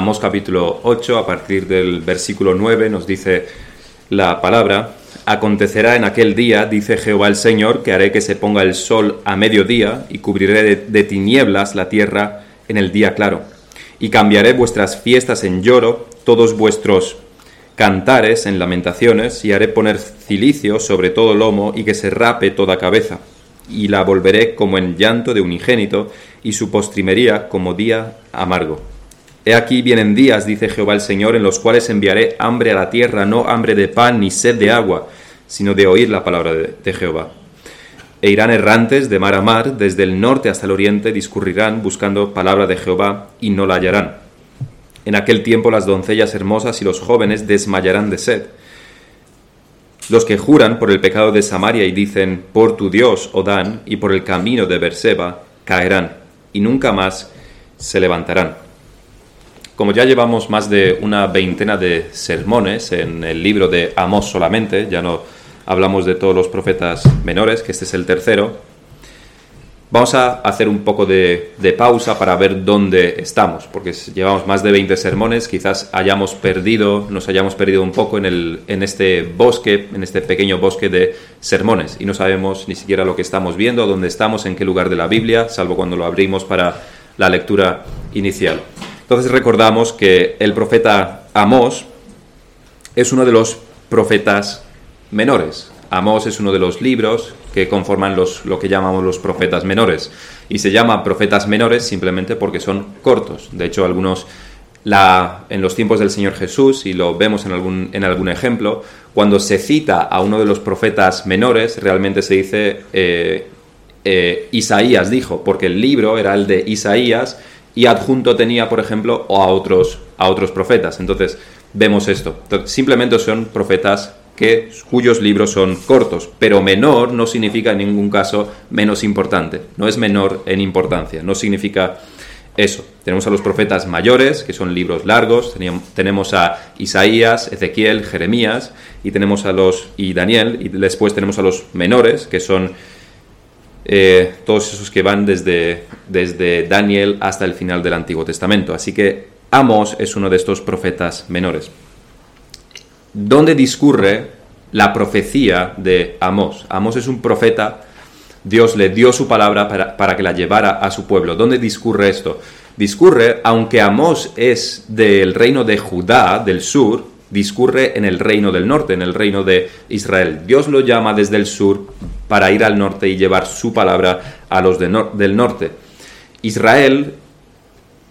Capítulo 8, a partir del versículo 9, nos dice la palabra, Acontecerá en aquel día, dice Jehová el Señor, que haré que se ponga el sol a mediodía y cubriré de, de tinieblas la tierra en el día claro. Y cambiaré vuestras fiestas en lloro, todos vuestros cantares en lamentaciones, y haré poner cilicio sobre todo lomo y que se rape toda cabeza. Y la volveré como en llanto de unigénito, y su postrimería como día amargo. He aquí vienen días, dice Jehová el Señor, en los cuales enviaré hambre a la tierra, no hambre de pan ni sed de agua, sino de oír la palabra de, Jehová. E irán errantes de mar a mar, desde el norte hasta el oriente, discurrirán buscando palabra de Jehová y no la hallarán. En aquel tiempo las doncellas hermosas y los jóvenes desmayarán de sed. Los que juran por el pecado de Samaria y dicen, por tu Dios, Odán, y por el camino de Berseba, caerán, y nunca más se levantarán. Como ya llevamos más de una veintena de sermones en el libro de Amós solamente, ya no hablamos de todos los profetas menores, que este es el tercero, vamos a hacer un poco de, pausa para ver dónde estamos, porque llevamos más de 20 sermones, quizás hayamos perdido, nos hayamos perdido un poco en, el, en este bosque, en este pequeño bosque de sermones, y no sabemos ni siquiera lo que estamos viendo, dónde estamos, en qué lugar de la Biblia, salvo cuando lo abrimos para la lectura inicial. Entonces recordamos que el profeta Amós es uno de los profetas menores. Amós es uno de los libros que conforman los, lo que llamamos los profetas menores. Y se llama profetas menores simplemente porque son cortos. De hecho, algunos la, en los tiempos del Señor Jesús, y lo vemos en algún, en algún ejemplo, cuando se cita a uno de los profetas menores, realmente se dice eh, eh, Isaías dijo, porque el libro era el de Isaías y adjunto tenía, por ejemplo, a otros, a otros profetas. Entonces, vemos esto. simplemente son profetas que, cuyos libros son cortos, pero menor no significa en ningún caso menos importante. No es menor en importancia, no significa eso. Tenemos a los profetas mayores, que son libros largos, tenemos a Isaías, Ezequiel, Jeremías, y tenemos a los, y Daniel, y después tenemos a los menores, que son eh, todos esos que van desde, desde Daniel hasta el final del Antiguo Testamento. Así que Amos es uno de estos profetas menores. ¿Dónde discurre la profecía de Amos? Amos es un profeta, Dios le dio su palabra para, para que la llevara a su pueblo. ¿Dónde discurre esto? Discurre, aunque Amos es del reino de Judá, del sur, discurre en el reino del norte, en el reino de Israel. Dios lo llama desde el sur para ir al norte y llevar su palabra a los del norte. Israel,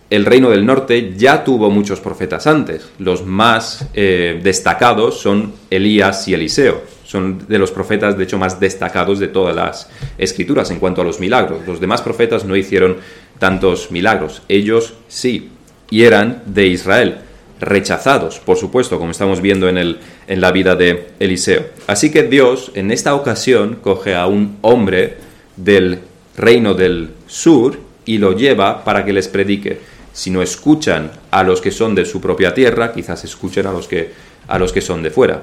el reino del norte, ya tuvo muchos profetas antes. Los más eh, destacados son Elías y Eliseo. Son de los profetas, de hecho, más destacados de todas las escrituras en cuanto a los milagros. Los demás profetas no hicieron tantos milagros. Ellos sí, y eran de Israel rechazados, por supuesto, como estamos viendo en, el, en la vida de Eliseo. Así que Dios en esta ocasión coge a un hombre del reino del sur y lo lleva para que les predique. Si no escuchan a los que son de su propia tierra, quizás escuchen a los que, a los que son de fuera.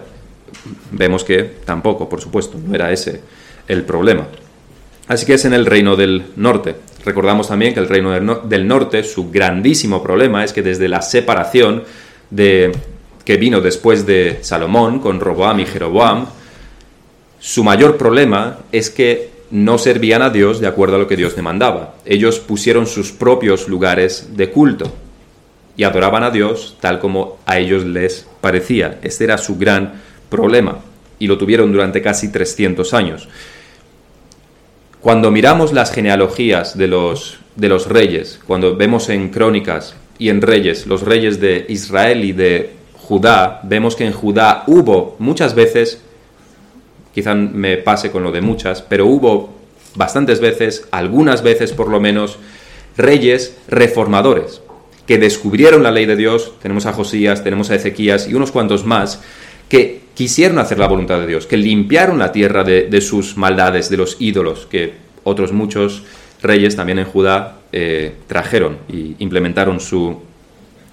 Vemos que tampoco, por supuesto, no era ese el problema. Así que es en el reino del norte. Recordamos también que el reino del norte, su grandísimo problema es que desde la separación de, que vino después de Salomón con Roboam y Jeroboam, su mayor problema es que no servían a Dios de acuerdo a lo que Dios demandaba. Ellos pusieron sus propios lugares de culto y adoraban a Dios tal como a ellos les parecía. Este era su gran problema y lo tuvieron durante casi 300 años. Cuando miramos las genealogías de los, de los reyes, cuando vemos en crónicas y en reyes, los reyes de Israel y de Judá, vemos que en Judá hubo muchas veces, quizá me pase con lo de muchas, pero hubo bastantes veces, algunas veces por lo menos, reyes reformadores que descubrieron la ley de Dios, tenemos a Josías, tenemos a Ezequías y unos cuantos más, que quisieron hacer la voluntad de Dios, que limpiaron la tierra de, de sus maldades, de los ídolos, que otros muchos reyes también en Judá eh, trajeron y implementaron su,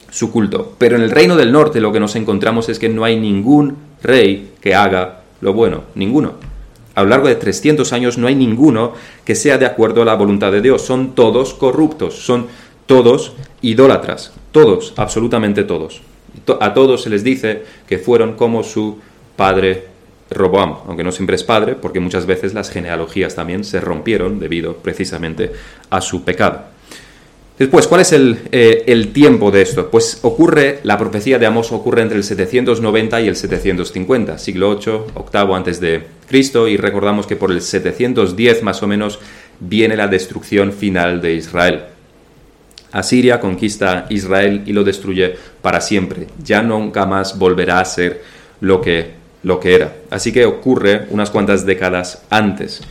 su culto. Pero en el reino del norte lo que nos encontramos es que no hay ningún rey que haga lo bueno, ninguno. A lo largo de 300 años no hay ninguno que sea de acuerdo a la voluntad de Dios. Son todos corruptos, son todos idólatras. Todos, absolutamente todos. A todos se les dice que fueron como su padre Roboam, aunque no siempre es padre, porque muchas veces las genealogías también se rompieron debido precisamente a su pecado. Después, ¿cuál es eh, el, tiempo de esto? Pues ocurre, la profecía de Amos ocurre entre el 790 y el 750, siglo 8, octavo antes de Cristo, y recordamos que por el 710 más o menos viene la destrucción final de Israel. Asiria conquista Israel y lo destruye para siempre. Ya nunca más volverá a ser lo que, lo que era. Así que ocurre unas cuantas décadas antes.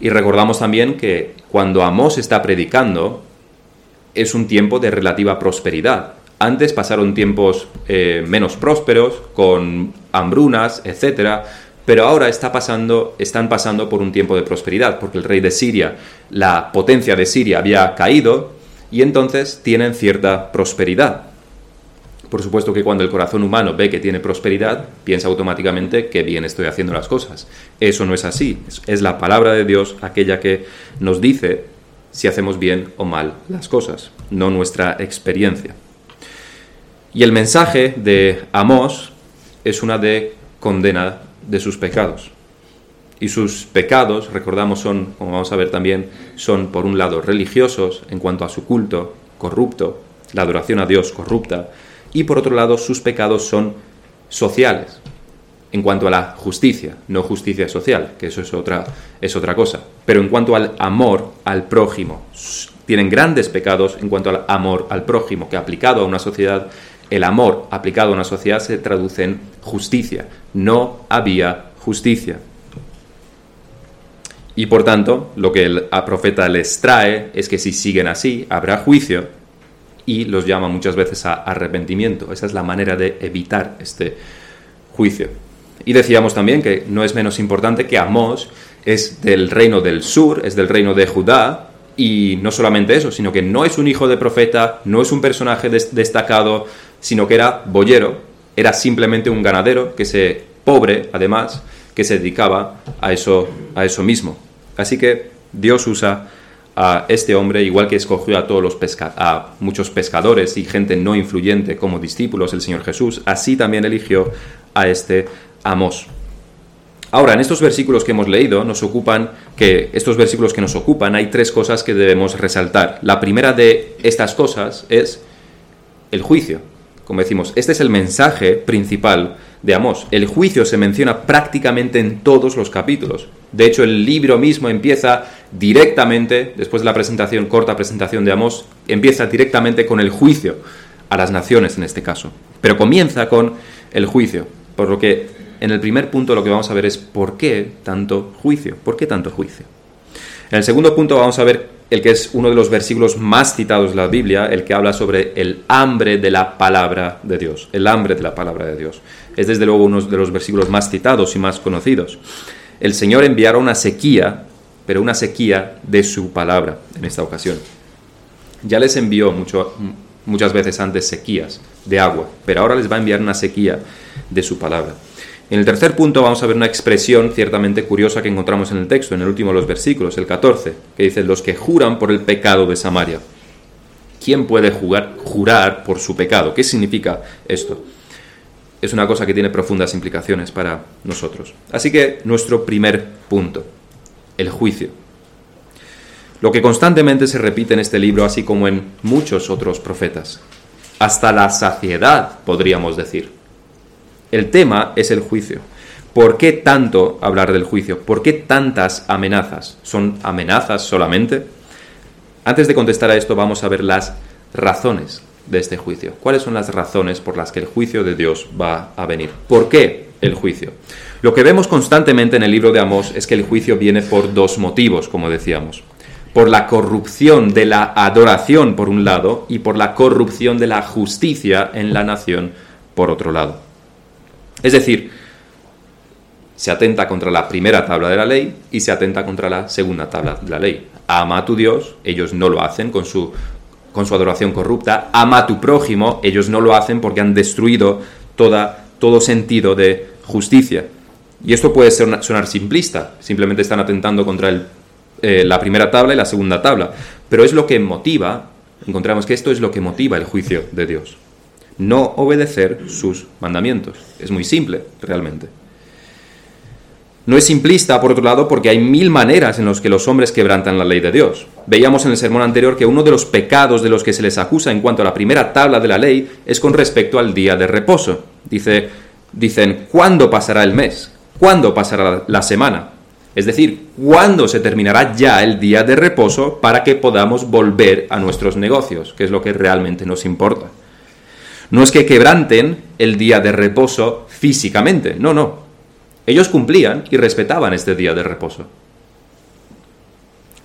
Y recordamos también que cuando Amos está predicando, es un tiempo de relativa prosperidad. Antes pasaron tiempos eh, menos prósperos, con hambrunas, etc. Pero ahora está pasando, están pasando por un tiempo de prosperidad, porque el rey de Siria, la potencia de Siria había caído y entonces tienen cierta prosperidad. Por supuesto que cuando el corazón humano ve que tiene prosperidad, piensa automáticamente que bien estoy haciendo las cosas. Eso no es así. Es la palabra de Dios aquella que nos dice si hacemos bien o mal las cosas, no nuestra experiencia. Y el mensaje de Amós es una de condena de sus pecados. Y sus pecados, recordamos, son, como vamos a ver también, son por un lado religiosos en cuanto a su culto corrupto, la adoración a Dios corrupta, y por otro lado sus pecados son sociales, en cuanto a la justicia, no justicia social, que eso es otra, es otra cosa. Pero en cuanto al amor al prójimo, tienen grandes pecados en cuanto al amor al prójimo, que aplicado a una sociedad, el amor aplicado a una sociedad se traduce en justicia. No había justicia. Y por tanto, lo que el profeta les trae es que si siguen así, habrá juicio y los llama muchas veces a arrepentimiento. Esa es la manera de evitar este juicio. Y decíamos también que no es menos importante que Amós es del reino del sur, es del reino de Judá, y no solamente eso, sino que no es un hijo de profeta, no es un personaje destacado, sino que era boyero, era simplemente un ganadero, que se pobre además, que se dedicaba a eso, a eso mismo. Así que Dios usa a este hombre, igual que escogió a todos los pesca a muchos pescadores y gente no influyente como discípulos del Señor Jesús, así también eligió a este Amos. Ahora, en estos versículos que hemos leído, nos ocupan que estos versículos que nos ocupan, hay tres cosas que debemos resaltar. La primera de estas cosas es el juicio. Como decimos, este es el mensaje principal de Amós. El juicio se menciona prácticamente en todos los capítulos. De hecho, el libro mismo empieza directamente, después de la presentación, corta presentación de Amós, empieza directamente con el juicio a las naciones en este caso. Pero comienza con el juicio. Por lo que en el primer punto lo que vamos a ver es por qué tanto juicio, por qué tanto juicio. En el segundo punto vamos a ver el que es uno de los versículos más citados de la Biblia, el que habla sobre el hambre de la palabra de Dios, el hambre de la palabra de Dios. Es desde luego uno de los versículos más citados y más conocidos. El Señor enviará una sequía, pero una sequía de su palabra en esta ocasión. Ya les envió mucho, muchas veces antes sequías de agua, pero ahora les va a enviar una sequía de su palabra. En el tercer punto vamos a ver una expresión ciertamente curiosa que encontramos en el texto, en el último de los versículos, el 14, que dice, los que juran por el pecado de Samaria. ¿Quién puede jurar por su pecado? ¿Qué significa esto? Es una cosa que tiene profundas implicaciones para nosotros. Así que nuestro primer punto, el juicio. Lo que constantemente se repite en este libro, así como en muchos otros profetas. Hasta la saciedad, podríamos decir. El tema es el juicio. ¿Por qué tanto hablar del juicio? ¿Por qué tantas amenazas? ¿Son amenazas solamente? Antes de contestar a esto vamos a ver las razones de este juicio. ¿Cuáles son las razones por las que el juicio de Dios va a venir? ¿Por qué el juicio? Lo que vemos constantemente en el libro de Amós es que el juicio viene por dos motivos, como decíamos. Por la corrupción de la adoración por un lado y por la corrupción de la justicia en la nación por otro lado. Es decir, se atenta contra la primera tabla de la ley y se atenta contra la segunda tabla de la ley. Ama a tu Dios, ellos no lo hacen con su, con su adoración corrupta. Ama a tu prójimo, ellos no lo hacen porque han destruido todo sentido de justicia. Y esto puede ser, sonar simplista, simplemente están atentando contra eh, la primera tabla y la segunda tabla, pero es lo que motiva encontramos que esto es lo que motiva el juicio de Dios. No obedecer sus mandamientos. Es muy simple, realmente. No es simplista, por otro lado, porque hay mil maneras en las que los hombres quebrantan la ley de Dios. Veíamos en el sermón anterior que uno de los pecados de los que se les acusa en cuanto a la primera tabla de la ley es con respecto al día de reposo. Dice, dicen, ¿cuándo pasará el mes? ¿Cuándo pasará la semana? Es decir, ¿cuándo se terminará ya el día de reposo para que podamos volver a nuestros negocios? Que es lo que realmente nos importa. No es que quebranten el día de reposo físicamente, no, no, ellos cumplían y respetaban este día de reposo.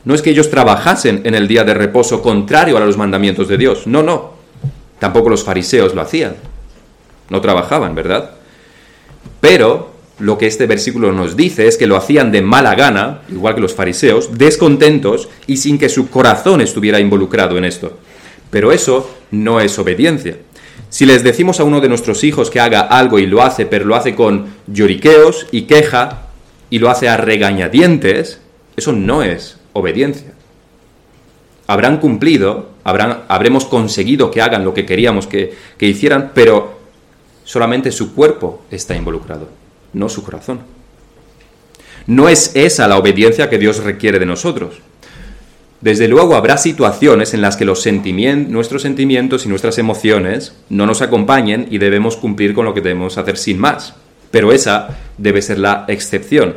No es que ellos trabajasen en el día de reposo contrario a los mandamientos de Dios. No, no. Tampoco los fariseos lo hacían. No trabajaban, ¿verdad? Pero lo que este versículo nos dice es que lo hacían de mala gana, igual que los fariseos, descontentos y sin que su corazón estuviera involucrado en esto. Pero eso no es obediencia. Si les decimos a uno de nuestros hijos que haga algo y lo hace, pero lo hace con lloriqueos y queja y lo hace a regañadientes, eso no es obediencia. Habrán cumplido, habremos conseguido que hagan lo que queríamos que, que hicieran, pero solamente su cuerpo está involucrado, no su corazón. No es esa la obediencia que Dios requiere de nosotros. Desde luego habrá situaciones en las que los nuestros sentimientos y nuestras emociones no nos acompañen y debemos cumplir con lo que debemos hacer sin más. Pero esa debe ser la excepción.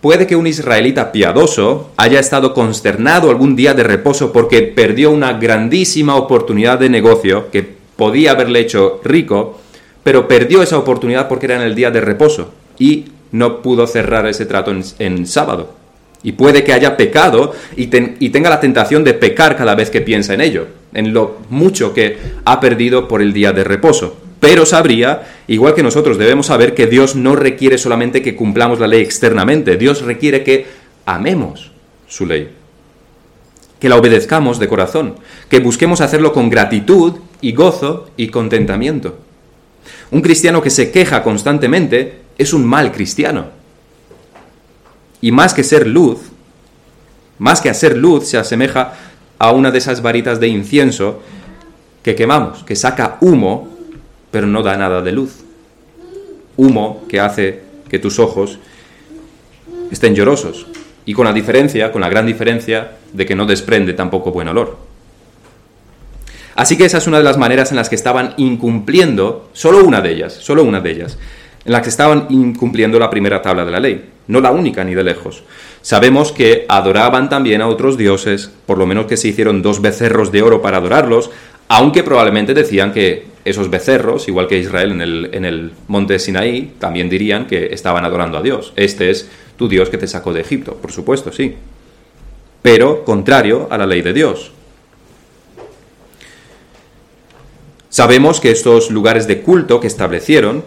Puede que un israelita piadoso haya estado consternado algún día de reposo porque perdió una grandísima oportunidad de negocio que podía haberle hecho rico, pero perdió esa oportunidad porque era en el día de reposo y no pudo cerrar ese trato en sábado. Y puede que haya pecado y, tenga la tentación de pecar cada vez que piensa en ello, en lo mucho que ha perdido por el día de reposo. Pero sabría, igual que nosotros debemos saber, que Dios no requiere solamente que cumplamos la ley externamente, Dios requiere que amemos su ley, que la obedezcamos de corazón, que busquemos hacerlo con gratitud y gozo y contentamiento. Un cristiano que se queja constantemente es un mal cristiano. Y más que ser luz, más que hacer luz, se asemeja a una de esas varitas de incienso que quemamos, que saca humo, pero no da nada de luz. Humo que hace que tus ojos estén llorosos. Y con la diferencia, con la gran diferencia, de que no desprende tampoco buen olor. Así que esa es una de las maneras en las que estaban incumpliendo, solo una de ellas, solo una de ellas, en las que estaban incumpliendo la primera tabla de la ley no la única ni de lejos. Sabemos que adoraban también a otros dioses, por lo menos que se hicieron dos becerros de oro para adorarlos, aunque probablemente decían que esos becerros, igual que Israel en el, en el monte Sinaí, también dirían que estaban adorando a Dios. Este es tu Dios que te sacó de Egipto, por supuesto, sí. Pero contrario a la ley de Dios. Sabemos que estos lugares de culto que establecieron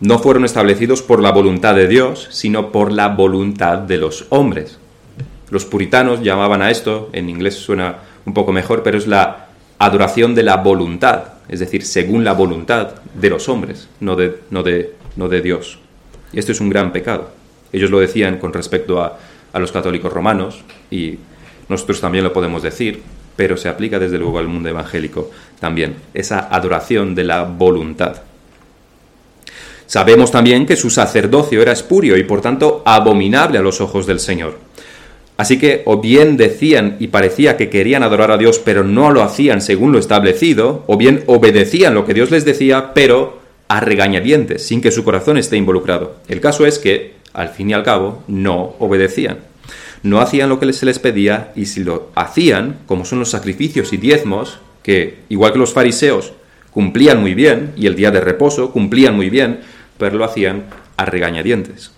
no fueron establecidos por la voluntad de Dios, sino por la voluntad de los hombres. Los puritanos llamaban a esto, en inglés suena un poco mejor, pero es la adoración de la voluntad, es decir, según la voluntad de los hombres, no de, no de, no de Dios. Y esto es un gran pecado. Ellos lo decían con respecto a, a los católicos romanos y nosotros también lo podemos decir, pero se aplica desde luego al mundo evangélico también, esa adoración de la voluntad. Sabemos también que su sacerdocio era espurio y por tanto abominable a los ojos del Señor. Así que o bien decían y parecía que querían adorar a Dios pero no lo hacían según lo establecido, o bien obedecían lo que Dios les decía pero a regañadientes, sin que su corazón esté involucrado. El caso es que, al fin y al cabo, no obedecían. No hacían lo que se les pedía y si lo hacían, como son los sacrificios y diezmos, que, igual que los fariseos, cumplían muy bien, y el día de reposo cumplían muy bien, pero lo hacían a regañadientes.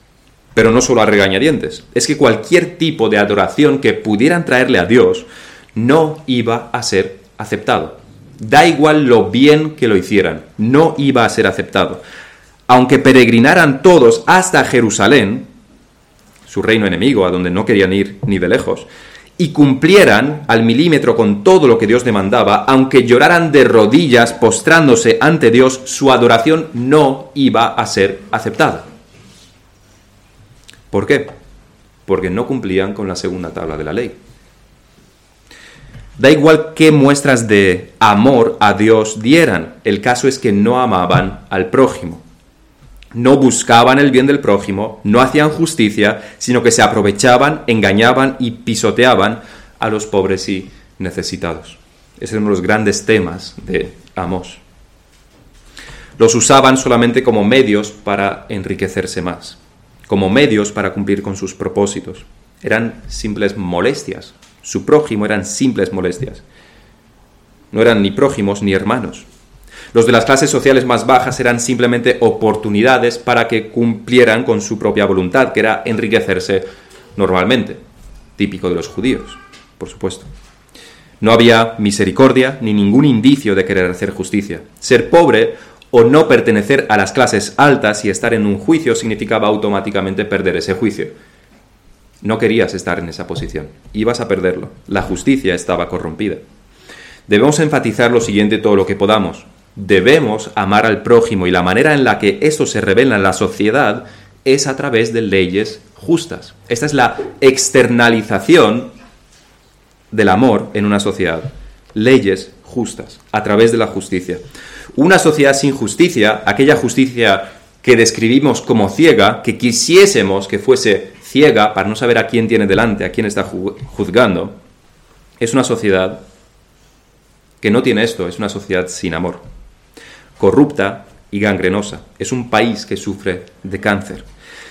Pero no solo a regañadientes, es que cualquier tipo de adoración que pudieran traerle a Dios no iba a ser aceptado. Da igual lo bien que lo hicieran, no iba a ser aceptado. Aunque peregrinaran todos hasta Jerusalén, su reino enemigo, a donde no querían ir ni de lejos, y cumplieran al milímetro con todo lo que Dios demandaba, aunque lloraran de rodillas postrándose ante Dios, su adoración no iba a ser aceptada. ¿Por qué? Porque no cumplían con la segunda tabla de la ley. Da igual qué muestras de amor a Dios dieran, el caso es que no amaban al prójimo. No buscaban el bien del prójimo, no hacían justicia, sino que se aprovechaban, engañaban y pisoteaban a los pobres y necesitados. Ese es uno de los grandes temas de Amos. Los usaban solamente como medios para enriquecerse más, como medios para cumplir con sus propósitos. Eran simples molestias. Su prójimo eran simples molestias. No eran ni prójimos ni hermanos. Los de las clases sociales más bajas eran simplemente oportunidades para que cumplieran con su propia voluntad, que era enriquecerse normalmente, típico de los judíos, por supuesto. No había misericordia ni ningún indicio de querer hacer justicia. Ser pobre o no pertenecer a las clases altas y estar en un juicio significaba automáticamente perder ese juicio. No querías estar en esa posición, ibas a perderlo. La justicia estaba corrompida. Debemos enfatizar lo siguiente todo lo que podamos. Debemos amar al prójimo y la manera en la que esto se revela en la sociedad es a través de leyes justas. Esta es la externalización del amor en una sociedad. Leyes justas, a través de la justicia. Una sociedad sin justicia, aquella justicia que describimos como ciega, que quisiésemos que fuese ciega para no saber a quién tiene delante, a quién está juzgando, es una sociedad que no tiene esto, es una sociedad sin amor, corrupta y gangrenosa. Es un país que sufre de cáncer.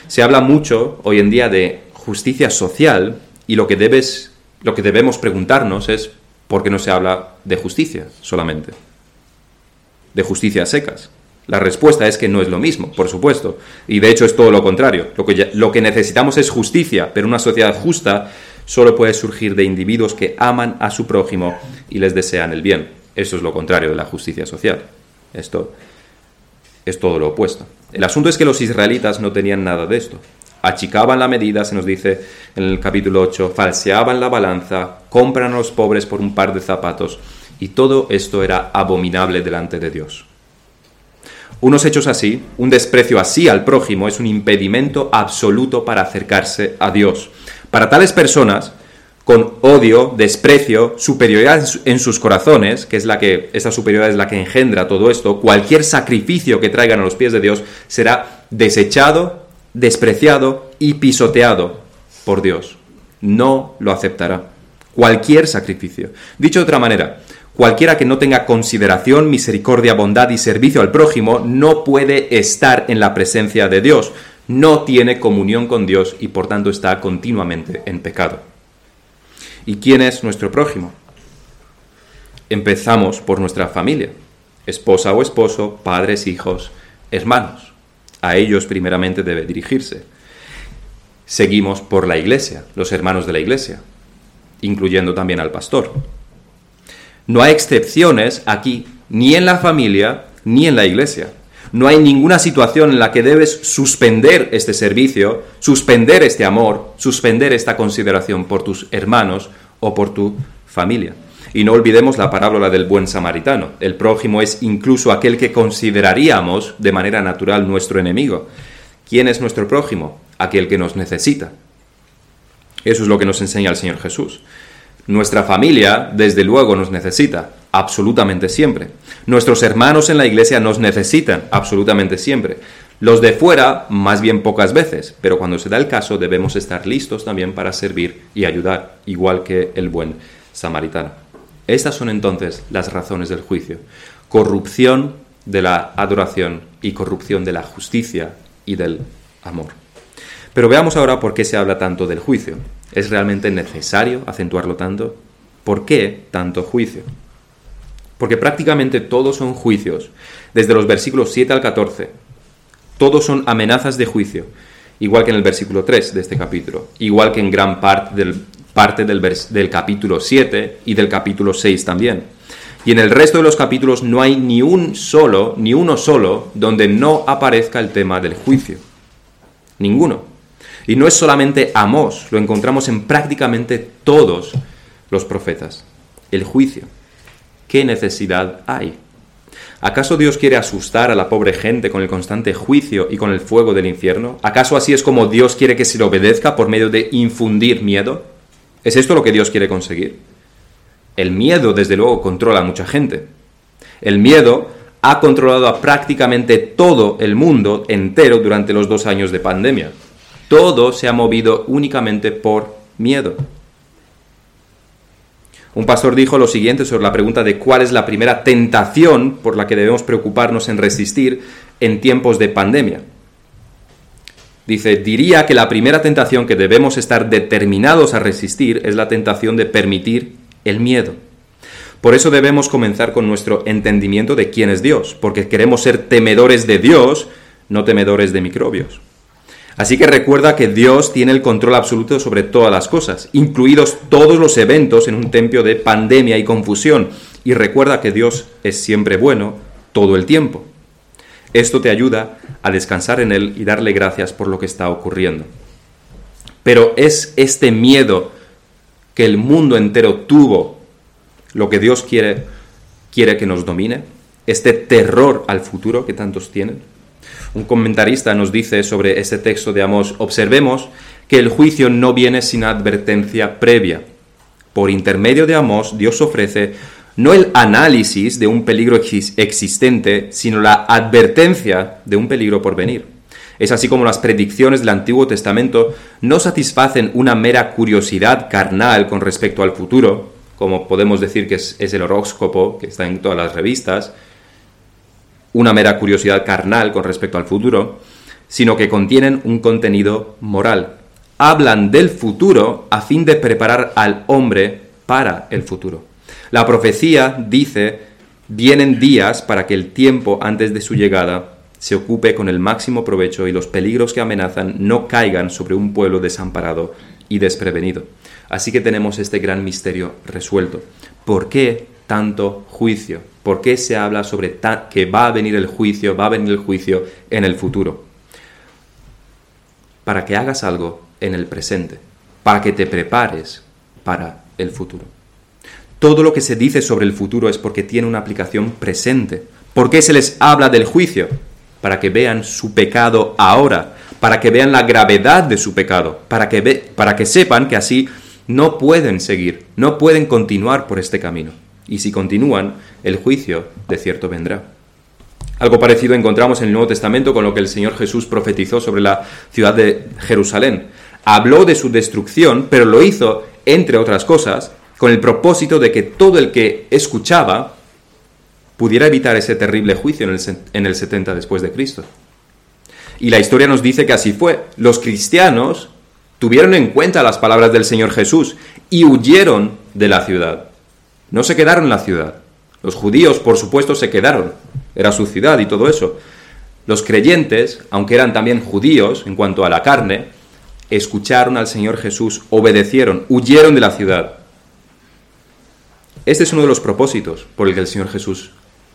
Se habla mucho hoy en día de justicia social y lo que debes lo que debemos preguntarnos es por qué no se habla de justicia solamente, de justicia secas. La respuesta es que no es lo mismo, por supuesto, y de hecho es todo lo contrario. Lo que, lo que necesitamos es justicia, pero una sociedad justa solo puede surgir de individuos que aman a su prójimo y les desean el bien. Eso es lo contrario de la justicia social. Esto es todo lo opuesto. El asunto es que los israelitas no tenían nada de esto achicaban la medida, se nos dice en el capítulo 8, falseaban la balanza, compran a los pobres por un par de zapatos, y todo esto era abominable delante de Dios. Unos hechos así, un desprecio así al prójimo, es un impedimento absoluto para acercarse a Dios. Para tales personas, con odio, desprecio, superioridad en sus corazones, que es la que, esa superioridad es la que engendra todo esto, cualquier sacrificio que traigan a los pies de Dios será desechado despreciado y pisoteado por Dios. No lo aceptará. Cualquier sacrificio. Dicho de otra manera, cualquiera que no tenga consideración, misericordia, bondad y servicio al prójimo no puede estar en la presencia de Dios. No tiene comunión con Dios y por tanto está continuamente en pecado. ¿Y quién es nuestro prójimo? Empezamos por nuestra familia, esposa o esposo, padres, hijos, hermanos a ellos primeramente debe dirigirse. Seguimos por la iglesia, los hermanos de la iglesia, incluyendo también al pastor. No hay excepciones aquí, ni en la familia, ni en la iglesia. No hay ninguna situación en la que debes suspender este servicio, suspender este amor, suspender esta consideración por tus hermanos o por tu familia. Y no olvidemos la parábola del buen samaritano. El prójimo es incluso aquel que consideraríamos de manera natural nuestro enemigo. ¿Quién es nuestro prójimo? Aquel que nos necesita. Eso es lo que nos enseña el Señor Jesús. Nuestra familia, desde luego, nos necesita, absolutamente siempre. Nuestros hermanos en la iglesia nos necesitan, absolutamente siempre. Los de fuera, más bien pocas veces, pero cuando se da el caso debemos estar listos también para servir y ayudar, igual que el buen samaritano. Estas son entonces las razones del juicio. Corrupción de la adoración y corrupción de la justicia y del amor. Pero veamos ahora por qué se habla tanto del juicio. ¿Es realmente necesario acentuarlo tanto? ¿Por qué tanto juicio? Porque prácticamente todos son juicios, desde los versículos 7 al 14. Todos son amenazas de juicio, igual que en el versículo 3 de este capítulo, igual que en gran parte del parte del, capítulo 7 y del capítulo 6 también. Y en el resto de los capítulos no hay ni un solo, ni uno solo, donde no aparezca el tema del juicio. Ninguno. Y no es solamente Amós, lo encontramos en prácticamente todos los profetas. El juicio. ¿Qué necesidad hay? ¿Acaso Dios quiere asustar a la pobre gente con el constante juicio y con el fuego del infierno? ¿Acaso así es como Dios quiere que se le obedezca por medio de infundir miedo? ¿Es esto lo que Dios quiere conseguir? El miedo, desde luego, controla a mucha gente. El miedo ha controlado a prácticamente todo el mundo entero durante los dos años de pandemia. Todo se ha movido únicamente por miedo. Un pastor dijo lo siguiente sobre la pregunta de cuál es la primera tentación por la que debemos preocuparnos en resistir en tiempos de pandemia. Dice, diría que la primera tentación que debemos estar determinados a resistir es la tentación de permitir el miedo. Por eso debemos comenzar con nuestro entendimiento de quién es Dios, porque queremos ser temedores de Dios, no temedores de microbios. Así que recuerda que Dios tiene el control absoluto sobre todas las cosas, incluidos todos los eventos en un templo de pandemia y confusión. Y recuerda que Dios es siempre bueno todo el tiempo. Esto te ayuda a descansar en Él y darle gracias por lo que está ocurriendo. Pero es este miedo que el mundo entero tuvo lo que Dios quiere, quiere que nos domine, este terror al futuro que tantos tienen. Un comentarista nos dice sobre este texto de Amós, observemos que el juicio no viene sin advertencia previa. Por intermedio de Amós, Dios ofrece no el análisis de un peligro existente, sino la advertencia de un peligro por venir. Es así como las predicciones del Antiguo Testamento no satisfacen una mera curiosidad carnal con respecto al futuro, como podemos decir que es, el horóscopo que está en todas las revistas, una mera curiosidad carnal con respecto al futuro, sino que contienen un contenido moral. Hablan del futuro a fin de preparar al hombre para el futuro. La profecía dice, vienen días para que el tiempo antes de su llegada se ocupe con el máximo provecho y los peligros que amenazan no caigan sobre un pueblo desamparado y desprevenido. Así que tenemos este gran misterio resuelto. ¿Por qué tanto juicio? ¿Por qué se habla sobre que va a venir el juicio, va a venir el juicio en el futuro? Para que hagas algo en el presente, para que te prepares para el futuro. Todo lo que se dice sobre el futuro es porque tiene una aplicación presente. ¿Por qué se les habla del juicio? Para que vean su pecado ahora, para que vean la gravedad de su pecado, para que, para que sepan que así no pueden seguir, no pueden continuar por este camino. Y si continúan, el juicio de cierto vendrá. Algo parecido encontramos en el Nuevo Testamento con lo que el Señor Jesús profetizó sobre la ciudad de Jerusalén. Habló de su destrucción, pero lo hizo, entre otras cosas, con el propósito de que todo el que escuchaba pudiera evitar ese terrible juicio en el, 70 después de Cristo. Y la historia nos dice que así fue. Los cristianos tuvieron en cuenta las palabras del Señor Jesús y huyeron de la ciudad. No se quedaron en la ciudad. Los judíos, por supuesto, se quedaron. Era su ciudad y todo eso. Los creyentes, aunque eran también judíos en cuanto a la carne, escucharon al Señor Jesús, obedecieron, huyeron de la ciudad. Este es uno de los propósitos por el que el Señor Jesús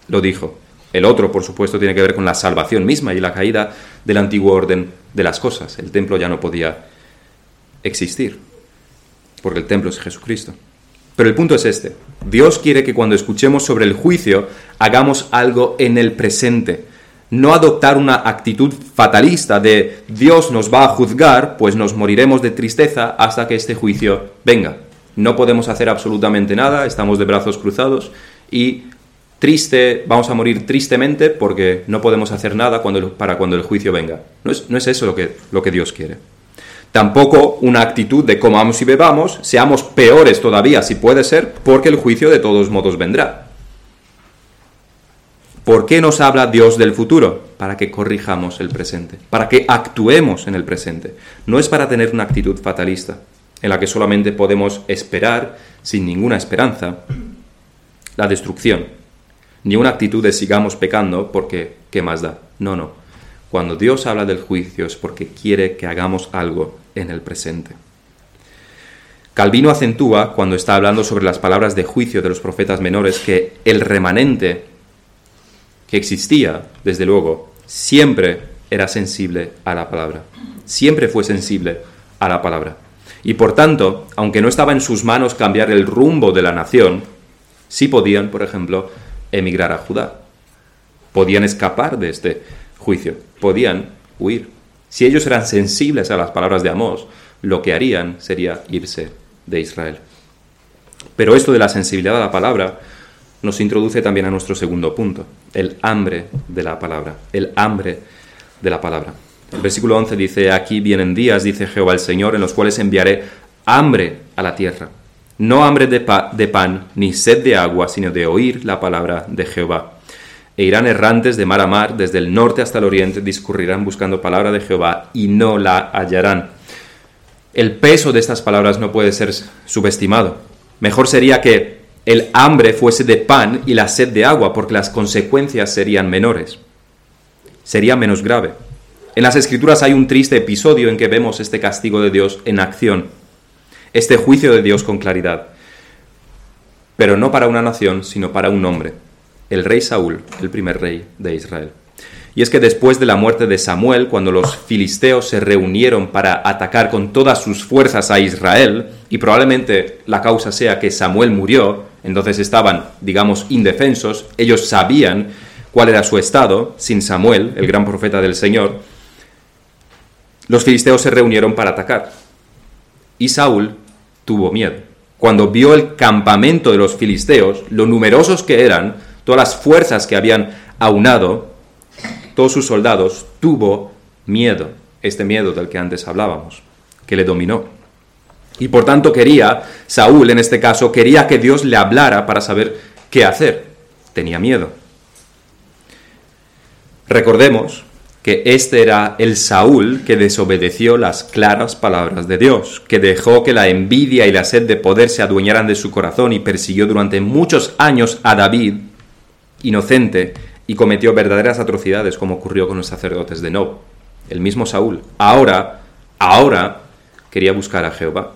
lo dijo. El otro, por supuesto, tiene que ver con la salvación misma y la caída del antiguo orden de las cosas. El templo ya no podía existir, porque el templo es Jesucristo. Pero el punto es este. Dios quiere que cuando escuchemos sobre el juicio hagamos algo en el presente. No adoptar una actitud fatalista de Dios nos va a juzgar, pues nos moriremos de tristeza hasta que este juicio venga no podemos hacer absolutamente nada, estamos de brazos cruzados y triste, vamos a morir tristemente porque no podemos hacer nada para cuando el juicio venga. No es, no es eso lo que, lo que Dios quiere. Tampoco una actitud de comamos y bebamos, seamos peores todavía si puede ser, porque el juicio de todos modos vendrá. ¿Por qué nos habla Dios del futuro? Para que corrijamos el presente, para que actuemos en el presente. No es para tener una actitud fatalista en la que solamente podemos esperar, sin ninguna esperanza, la destrucción. Ni una actitud de sigamos pecando porque, ¿qué más da? No, no. Cuando Dios habla del juicio es porque quiere que hagamos algo en el presente. Calvino acentúa, cuando está hablando sobre las palabras de juicio de los profetas menores, que el remanente que existía, desde luego, siempre era sensible a la palabra. Siempre fue sensible a la palabra. Y por tanto, aunque no estaba en sus manos cambiar el rumbo de la nación, sí podían, por ejemplo, emigrar a Judá. Podían escapar de este juicio, podían huir. Si ellos eran sensibles a las palabras de Amós, lo que harían sería irse de Israel. Pero esto de la sensibilidad a la palabra nos introduce también a nuestro segundo punto, el hambre de la palabra, el hambre de la palabra. El versículo 11 dice, aquí vienen días, dice Jehová el Señor, en los cuales enviaré hambre a la tierra. No hambre de, de pan, ni sed de agua, sino de oír la palabra de Jehová. E irán errantes de mar a mar, desde el norte hasta el oriente, discurrirán buscando palabra de Jehová y no la hallarán. El peso de estas palabras no puede ser subestimado. Mejor sería que el hambre fuese de pan y la sed de agua, porque las consecuencias serían menores. Sería menos grave. En las Escrituras hay un triste episodio en que vemos este castigo de Dios en acción, este juicio de Dios con claridad, pero no para una nación, sino para un hombre, el rey Saúl, el primer rey de Israel. Y es que después de la muerte de Samuel, cuando los filisteos se reunieron para atacar con todas sus fuerzas a Israel, y probablemente la causa sea que Samuel murió, entonces estaban, digamos, indefensos, ellos sabían cuál era su estado sin Samuel, el gran profeta del Señor, los filisteos se reunieron para atacar. Y Saúl tuvo miedo. Cuando vio el campamento de los filisteos, lo numerosos que eran, todas las fuerzas que habían aunado, todos sus soldados, tuvo miedo, este miedo del que antes hablábamos, que le dominó. Y por tanto quería, Saúl en este caso, quería que Dios le hablara para saber qué hacer. Tenía miedo. Recordemos que este era el Saúl que desobedeció las claras palabras de Dios, que dejó que la envidia y la sed de poder se adueñaran de su corazón y persiguió durante muchos años a David, inocente, y cometió verdaderas atrocidades como ocurrió con los sacerdotes de Nob. El mismo Saúl, ahora, ahora, quería buscar a Jehová.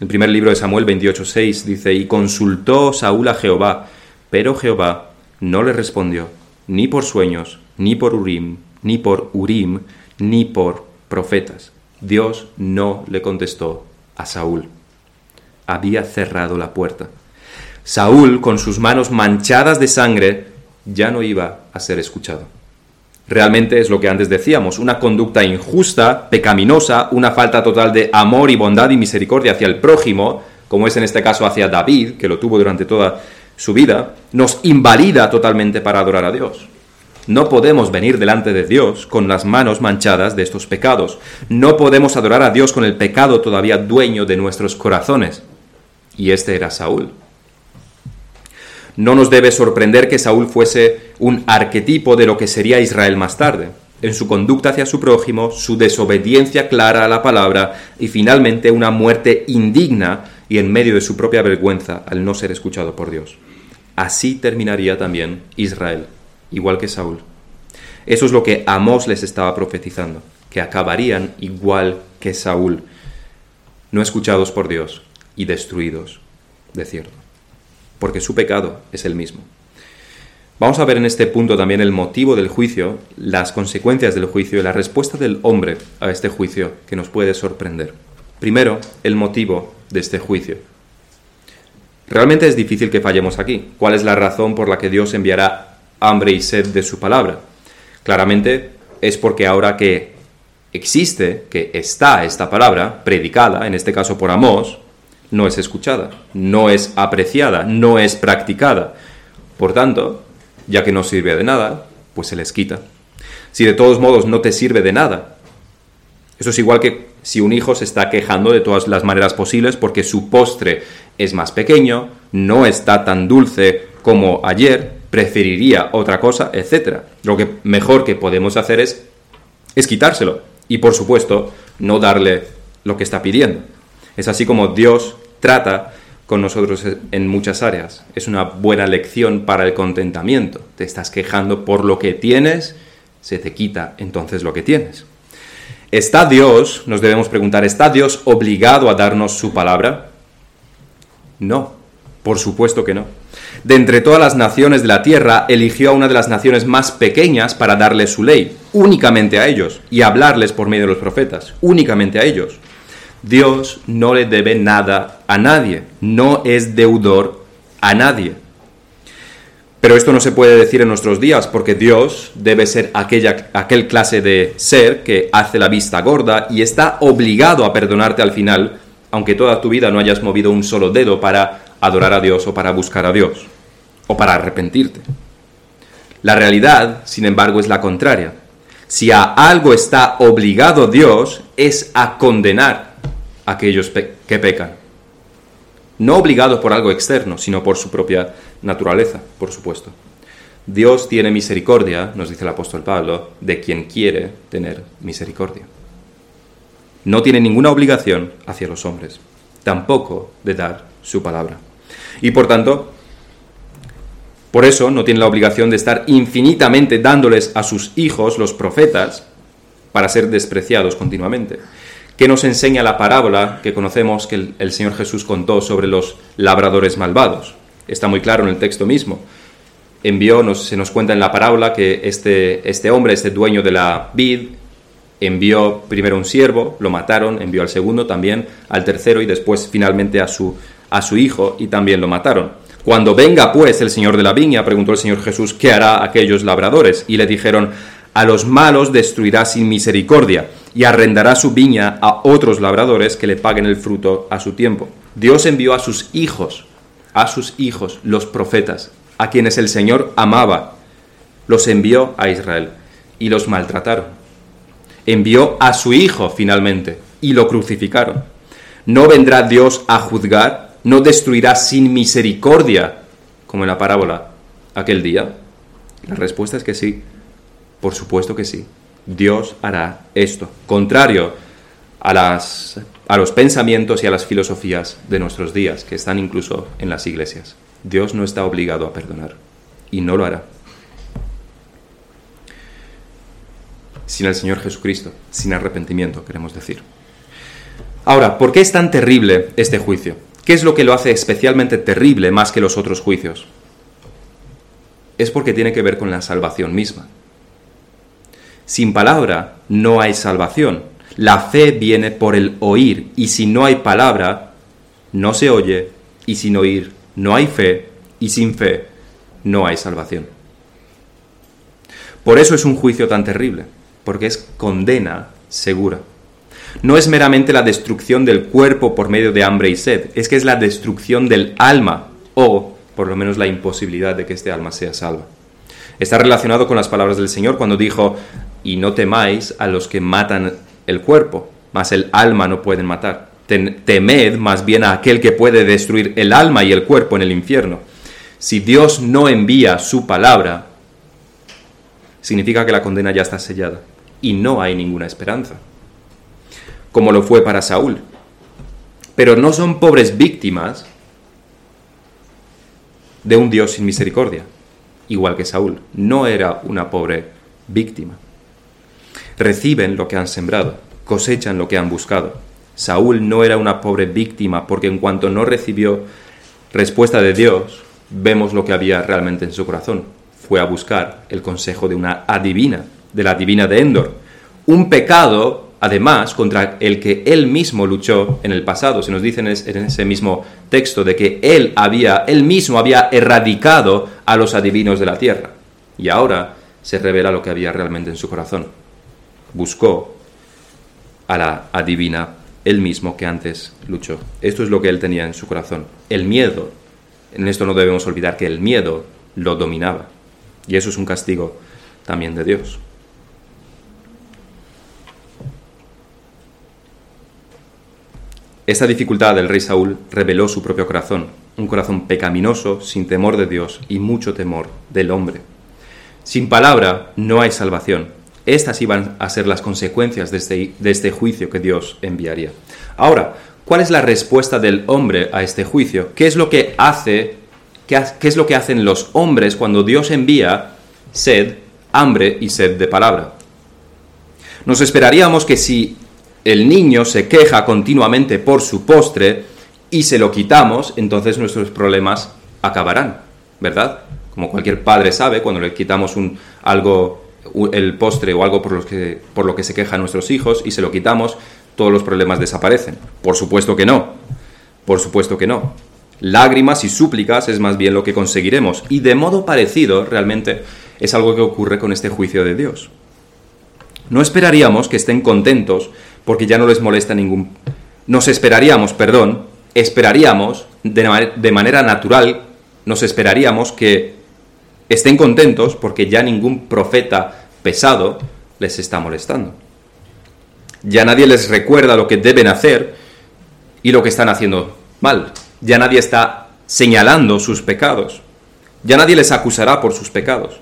El primer libro de Samuel 28.6 dice, y consultó Saúl a Jehová, pero Jehová no le respondió, ni por sueños, ni por Urim, ni por Urim, ni por profetas. Dios no le contestó a Saúl. Había cerrado la puerta. Saúl, con sus manos manchadas de sangre, ya no iba a ser escuchado. Realmente es lo que antes decíamos, una conducta injusta, pecaminosa, una falta total de amor y bondad y misericordia hacia el prójimo, como es en este caso hacia David, que lo tuvo durante toda su vida, nos invalida totalmente para adorar a Dios. No podemos venir delante de Dios con las manos manchadas de estos pecados. No podemos adorar a Dios con el pecado todavía dueño de nuestros corazones. Y este era Saúl. No nos debe sorprender que Saúl fuese un arquetipo de lo que sería Israel más tarde, en su conducta hacia su prójimo, su desobediencia clara a la palabra y finalmente una muerte indigna y en medio de su propia vergüenza al no ser escuchado por Dios. Así terminaría también Israel igual que Saúl. Eso es lo que Amós les estaba profetizando, que acabarían igual que Saúl, no escuchados por Dios y destruidos, de cierto, porque su pecado es el mismo. Vamos a ver en este punto también el motivo del juicio, las consecuencias del juicio y la respuesta del hombre a este juicio que nos puede sorprender. Primero, el motivo de este juicio. Realmente es difícil que fallemos aquí. ¿Cuál es la razón por la que Dios enviará hambre y sed de su palabra. Claramente es porque ahora que existe, que está esta palabra predicada, en este caso por Amós, no es escuchada, no es apreciada, no es practicada. Por tanto, ya que no sirve de nada, pues se les quita. Si de todos modos no te sirve de nada, eso es igual que si un hijo se está quejando de todas las maneras posibles porque su postre es más pequeño, no está tan dulce como ayer, preferiría otra cosa, etc. Lo que mejor que podemos hacer es, es quitárselo y por supuesto no darle lo que está pidiendo. Es así como Dios trata con nosotros en muchas áreas. Es una buena lección para el contentamiento. Te estás quejando por lo que tienes, se te quita entonces lo que tienes. ¿Está Dios, nos debemos preguntar, ¿está Dios obligado a darnos su palabra? No, por supuesto que no. De entre todas las naciones de la tierra, eligió a una de las naciones más pequeñas para darle su ley, únicamente a ellos, y hablarles por medio de los profetas, únicamente a ellos. Dios no le debe nada a nadie, no es deudor a nadie. Pero esto no se puede decir en nuestros días, porque Dios debe ser aquella, aquel clase de ser que hace la vista gorda y está obligado a perdonarte al final aunque toda tu vida no hayas movido un solo dedo para adorar a Dios o para buscar a Dios, o para arrepentirte. La realidad, sin embargo, es la contraria. Si a algo está obligado Dios, es a condenar aquellos que pecan. No obligado por algo externo, sino por su propia naturaleza, por supuesto. Dios tiene misericordia, nos dice el apóstol Pablo, de quien quiere tener misericordia. No tiene ninguna obligación hacia los hombres, tampoco de dar su palabra. Y por tanto, por eso no tiene la obligación de estar infinitamente dándoles a sus hijos, los profetas, para ser despreciados continuamente. ¿Qué nos enseña la parábola que conocemos que el, Señor Jesús contó sobre los labradores malvados? Está muy claro en el texto mismo envió, se nos cuenta en la parábola que este, este hombre, este dueño de la vid, envió primero un siervo, lo mataron, envió al segundo también, al tercero y después finalmente a su, a su hijo y también lo mataron. Cuando venga pues el señor de la viña, preguntó el Señor Jesús, ¿qué hará aquellos labradores? Y le dijeron, a los malos destruirá sin misericordia y arrendará su viña a otros labradores que le paguen el fruto a su tiempo. Dios envió a sus hijos, a sus hijos, los profetas, a quienes el Señor amaba, los envió a Israel y los maltrataron. Envió a su Hijo finalmente y lo crucificaron. ¿No vendrá Dios a juzgar? ¿No destruirá sin misericordia, como en la parábola, aquel día? La respuesta es que sí. Por supuesto que sí. Dios hará esto, contrario a, las, a los pensamientos y a las filosofías de nuestros días, que están incluso en las iglesias. Dios no está obligado a perdonar y no lo hará. Sin el Señor Jesucristo, sin arrepentimiento, queremos decir. Ahora, ¿por qué es tan terrible este juicio? ¿Qué es lo que lo hace especialmente terrible más que los otros juicios? Es porque tiene que ver con la salvación misma. Sin palabra no hay salvación. La fe viene por el oír y si no hay palabra, no se oye y sin oír no hay fe y sin fe no hay salvación. Por eso es un juicio tan terrible, porque es condena segura. No es meramente la destrucción del cuerpo por medio de hambre y sed, es que es la destrucción del alma, o por lo menos la imposibilidad de que este alma sea salva. Está relacionado con las palabras del Señor cuando dijo, y no temáis a los que matan el cuerpo, mas el alma no pueden matar temed más bien a aquel que puede destruir el alma y el cuerpo en el infierno. Si Dios no envía su palabra, significa que la condena ya está sellada y no hay ninguna esperanza, como lo fue para Saúl. Pero no son pobres víctimas de un Dios sin misericordia, igual que Saúl. No era una pobre víctima. Reciben lo que han sembrado, cosechan lo que han buscado. Saúl no era una pobre víctima, porque en cuanto no recibió respuesta de Dios, vemos lo que había realmente en su corazón. Fue a buscar el consejo de una adivina, de la adivina de Endor. Un pecado, además, contra el que él mismo luchó en el pasado. Se nos dice en ese mismo texto de que él había, él mismo había erradicado a los adivinos de la tierra. Y ahora se revela lo que había realmente en su corazón. Buscó a la adivina él mismo que antes luchó. Esto es lo que él tenía en su corazón. El miedo, en esto no debemos olvidar que el miedo lo dominaba. Y eso es un castigo también de Dios. Esta dificultad del rey Saúl reveló su propio corazón, un corazón pecaminoso, sin temor de Dios y mucho temor del hombre. Sin palabra no hay salvación, estas iban a ser las consecuencias de este, de este juicio que Dios enviaría. Ahora, ¿cuál es la respuesta del hombre a este juicio? ¿Qué es lo que hace, qué, es lo que hacen los hombres cuando Dios envía sed, hambre y sed de palabra? Nos esperaríamos que si el niño se queja continuamente por su postre y se lo quitamos, entonces nuestros problemas acabarán, ¿verdad? Como cualquier padre sabe, cuando le quitamos un, algo el postre o algo por lo, que, por lo que se quejan nuestros hijos y se lo quitamos, todos los problemas desaparecen. Por supuesto que no. Por supuesto que no. Lágrimas y súplicas es más bien lo que conseguiremos. Y de modo parecido, realmente, es algo que ocurre con este juicio de Dios. No esperaríamos que estén contentos porque ya no les molesta ningún nos esperaríamos, perdón, esperaríamos de, de manera natural, nos esperaríamos que estén contentos porque ya ningún profeta pesado les está molestando. Ya nadie les recuerda lo que deben hacer y lo que están haciendo mal. Ya nadie está señalando sus pecados. Ya nadie les acusará por sus pecados.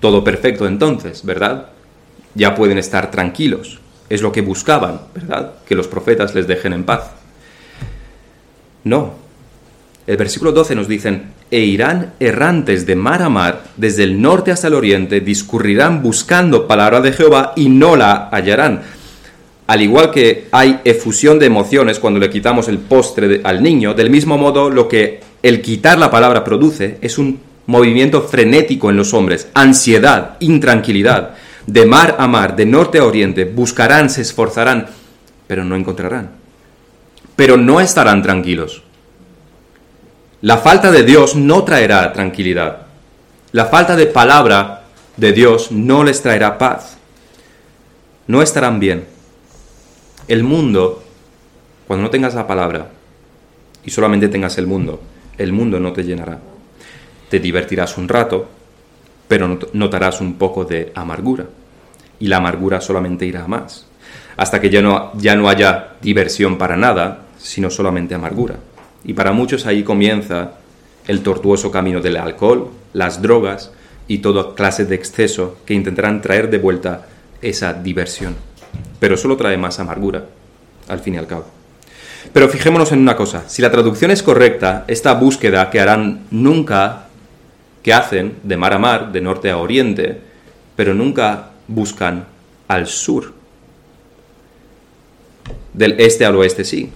Todo perfecto entonces, ¿verdad? Ya pueden estar tranquilos. Es lo que buscaban, ¿verdad? Que los profetas les dejen en paz. No. El versículo 12 nos dicen, e irán errantes de mar a mar, desde el norte hasta el oriente, discurrirán buscando palabra de Jehová y no la hallarán. Al igual que hay efusión de emociones cuando le quitamos el postre al niño, del mismo modo lo que el quitar la palabra produce es un movimiento frenético en los hombres, ansiedad, intranquilidad. De mar a mar, de norte a oriente, buscarán, se esforzarán, pero no encontrarán. Pero no estarán tranquilos. La falta de Dios no traerá tranquilidad. La falta de palabra de Dios no les traerá paz. No estarán bien. El mundo, cuando no tengas la palabra y solamente tengas el mundo, el mundo no te llenará. Te divertirás un rato, pero notarás un poco de amargura. Y la amargura solamente irá a más, hasta que ya no, ya no haya diversión para nada, sino solamente amargura. Y para muchos ahí comienza el tortuoso camino del alcohol, las drogas y toda clase de exceso que intentarán traer de vuelta esa diversión. Pero solo trae más amargura, al fin y al cabo. Pero fijémonos en una cosa, si la traducción es correcta, esta búsqueda que harán nunca que hacen de mar a mar, de norte a oriente, pero nunca buscan al sur. Del este al oeste sí,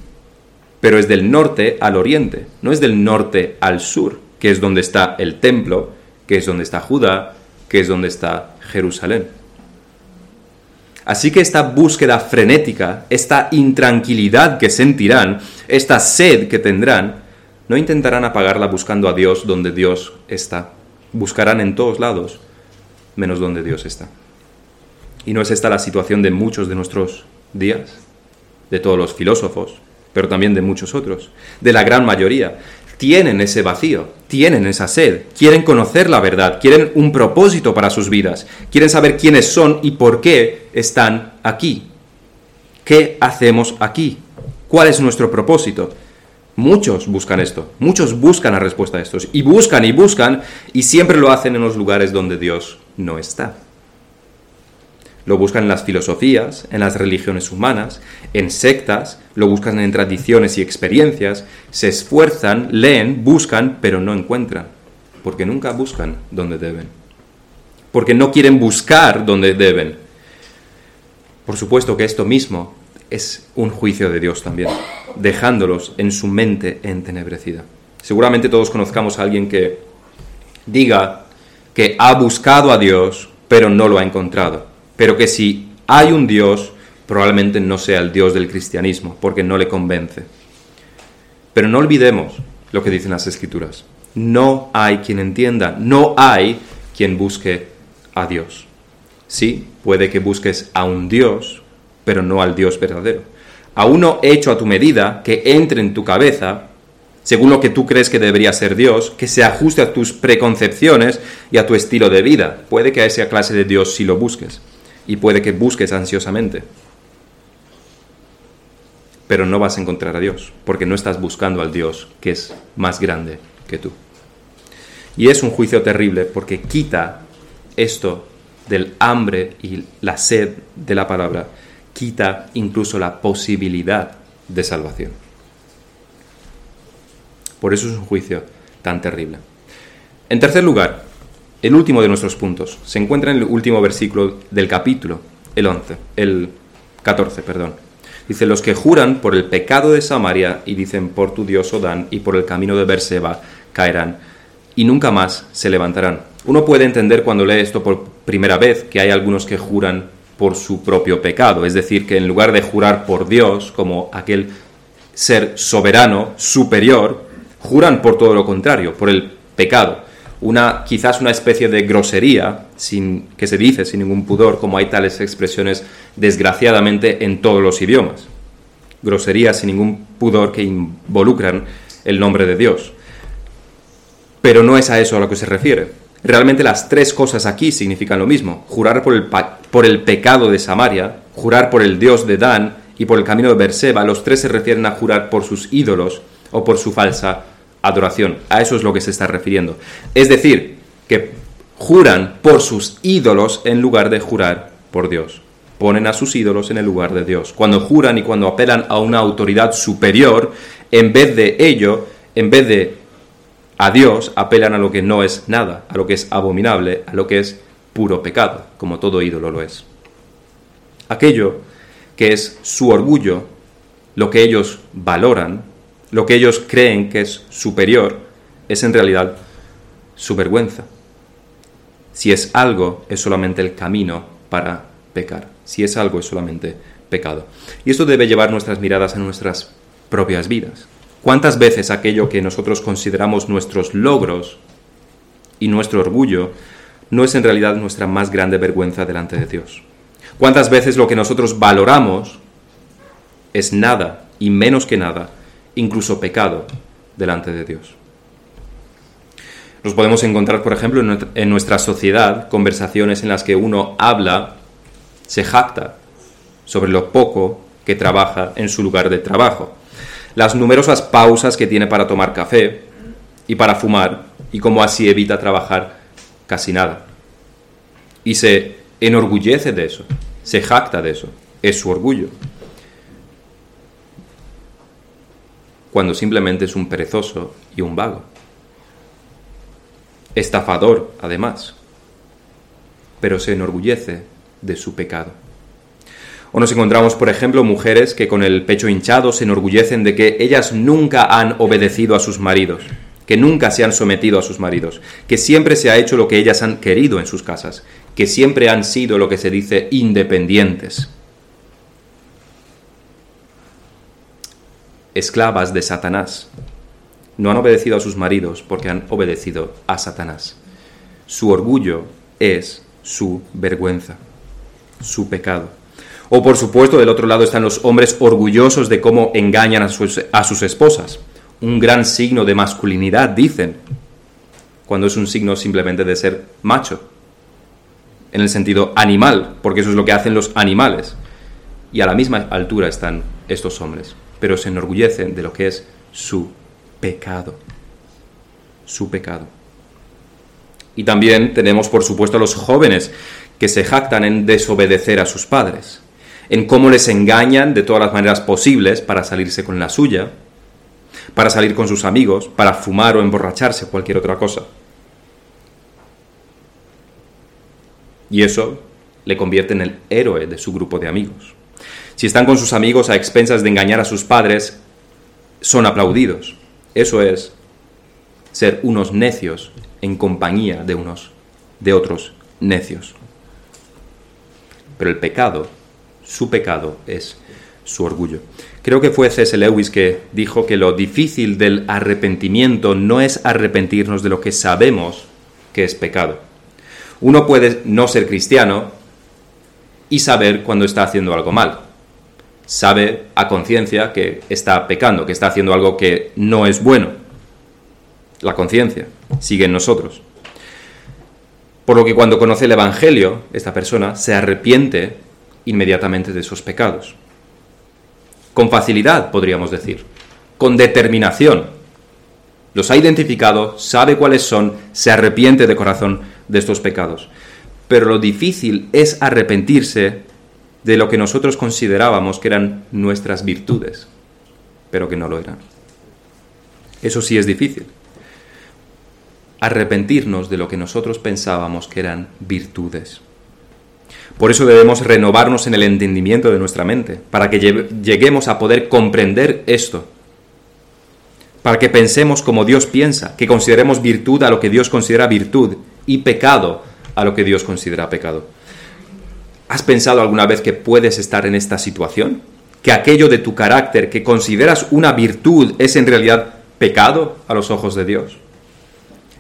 pero es del norte al oriente, no es del norte al sur, que es donde está el templo, que es donde está Judá, que es donde está Jerusalén. Así que esta búsqueda frenética, esta intranquilidad que sentirán, esta sed que tendrán, no intentarán apagarla buscando a Dios donde Dios está. Buscarán en todos lados, menos donde Dios está. ¿Y no es esta la situación de muchos de nuestros días? De todos los filósofos, pero también de muchos otros, de la gran mayoría. Tienen ese vacío, tienen esa sed, quieren conocer la verdad, quieren un propósito para sus vidas, quieren saber quiénes son y por qué están aquí. ¿Qué hacemos aquí? ¿Cuál es nuestro propósito? Muchos buscan esto, muchos buscan la respuesta a estos, y buscan y buscan, y siempre lo hacen en los lugares donde Dios no está. Lo buscan en las filosofías, en las religiones humanas, en sectas, lo buscan en tradiciones y experiencias, se esfuerzan, leen, buscan, pero no encuentran, porque nunca buscan donde deben, porque no quieren buscar donde deben. Por supuesto que esto mismo es un juicio de Dios también, dejándolos en su mente entenebrecida. Seguramente todos conozcamos a alguien que diga que ha buscado a Dios, pero no lo ha encontrado, pero que si hay un Dios, probablemente no sea el Dios del cristianismo, porque no le convence. Pero no olvidemos lo que dicen las escrituras. No hay quien entienda, no hay quien busque a Dios. Sí, puede que busques a un Dios, pero no al Dios verdadero. A uno hecho a tu medida, que entre en tu cabeza, según lo que tú crees que debería ser Dios, que se ajuste a tus preconcepciones y a tu estilo de vida. Puede que a esa clase de Dios sí lo busques, y puede que busques ansiosamente. Pero no vas a encontrar a Dios, porque no estás buscando al Dios que es más grande que tú. Y es un juicio terrible porque quita esto del hambre y la sed de la palabra quita incluso la posibilidad de salvación. Por eso es un juicio tan terrible. En tercer lugar, el último de nuestros puntos se encuentra en el último versículo del capítulo, el 11, el 14, perdón. Dice, los que juran por el pecado de Samaria y dicen por tu Dios Odán y por el camino de Berseba caerán y nunca más se levantarán. Uno puede entender cuando lee esto por primera vez que hay algunos que juran por su propio pecado. Es decir, que en lugar de jurar por Dios como aquel ser soberano, superior, juran por todo lo contrario, por el pecado. Una, quizás una especie de grosería sin, que se dice sin ningún pudor, como hay tales expresiones desgraciadamente en todos los idiomas. groserías sin ningún pudor que involucran el nombre de Dios. Pero no es a eso a lo que se refiere. Realmente las tres cosas aquí significan lo mismo. Jurar por el, por el pecado de Samaria, jurar por el Dios de Dan y por el camino de Berseba, los tres se refieren a jurar por sus ídolos o por su falsa adoración. A eso es lo que se está refiriendo. Es decir, que juran por sus ídolos en lugar de jurar por Dios. Ponen a sus ídolos en el lugar de Dios. Cuando juran y cuando apelan a una autoridad superior, en vez de ello, en vez de a Dios, apelan a lo que no es nada, a lo que es abominable, a lo que es puro pecado, como todo ídolo lo es. Aquello que es su orgullo, lo que ellos valoran, lo que ellos creen que es superior, es en realidad su vergüenza. Si es algo, es solamente el camino para pecar. Si es algo, es solamente pecado. Y esto debe llevar nuestras miradas a nuestras propias vidas. ¿Cuántas veces aquello que nosotros consideramos nuestros logros y nuestro orgullo no es en realidad nuestra más grande vergüenza delante de Dios? ¿Cuántas veces lo que nosotros valoramos es nada y menos que nada, incluso pecado, delante de Dios? Nos podemos encontrar, por ejemplo, en nuestra sociedad conversaciones en las que uno habla, se jacta sobre lo poco que trabaja en su lugar de trabajo, las numerosas pausas que tiene para tomar café y para fumar, y cómo así evita trabajar casi nada. Y se enorgullece de eso, se jacta de eso, es su orgullo. Cuando simplemente es un perezoso y un vago estafador además, pero se enorgullece de su pecado. O nos encontramos, por ejemplo, mujeres que con el pecho hinchado se enorgullecen de que ellas nunca han obedecido a sus maridos, que nunca se han sometido a sus maridos, que siempre se ha hecho lo que ellas han querido en sus casas, que siempre han sido lo que se dice independientes. Esclavas de Satanás, no han obedecido a sus maridos porque han obedecido a Satanás. Su orgullo es su vergüenza, su pecado. O por supuesto, del otro lado están los hombres orgullosos de cómo engañan a sus, a sus esposas. Un gran signo de masculinidad, dicen, cuando es un signo simplemente de ser macho, en el sentido animal, porque eso es lo que hacen los animales. Y a la misma altura están estos hombres, pero se enorgullecen de lo que es su pecado, su pecado. Y también tenemos, por supuesto, a los jóvenes que se jactan en desobedecer a sus padres, en cómo les engañan de todas las maneras posibles para salirse con la suya, para salir con sus amigos, para fumar o emborracharse cualquier otra cosa. Y eso le convierte en el héroe de su grupo de amigos. Si están con sus amigos a expensas de engañar a sus padres, son aplaudidos. Eso es ser unos necios en compañía de unos de otros necios. Pero el pecado, su pecado es su orgullo. Creo que fue C.S. Lewis que dijo que lo difícil del arrepentimiento no es arrepentirnos de lo que sabemos que es pecado. Uno puede no ser cristiano y saber cuando está haciendo algo mal sabe a conciencia que está pecando, que está haciendo algo que no es bueno. La conciencia sigue en nosotros. Por lo que cuando conoce el Evangelio, esta persona se arrepiente inmediatamente de esos pecados. Con facilidad, podríamos decir. Con determinación. Los ha identificado, sabe cuáles son, se arrepiente de corazón de estos pecados. Pero lo difícil es arrepentirse de lo que nosotros considerábamos que eran nuestras virtudes, pero que no lo eran. Eso sí es difícil. Arrepentirnos de lo que nosotros pensábamos que eran virtudes. Por eso debemos renovarnos en el entendimiento de nuestra mente, para que lleguemos a poder comprender esto, para que pensemos como Dios piensa, que consideremos virtud a lo que Dios considera virtud y pecado a lo que Dios considera pecado. ¿Has pensado alguna vez que puedes estar en esta situación? ¿Que aquello de tu carácter que consideras una virtud es en realidad pecado a los ojos de Dios?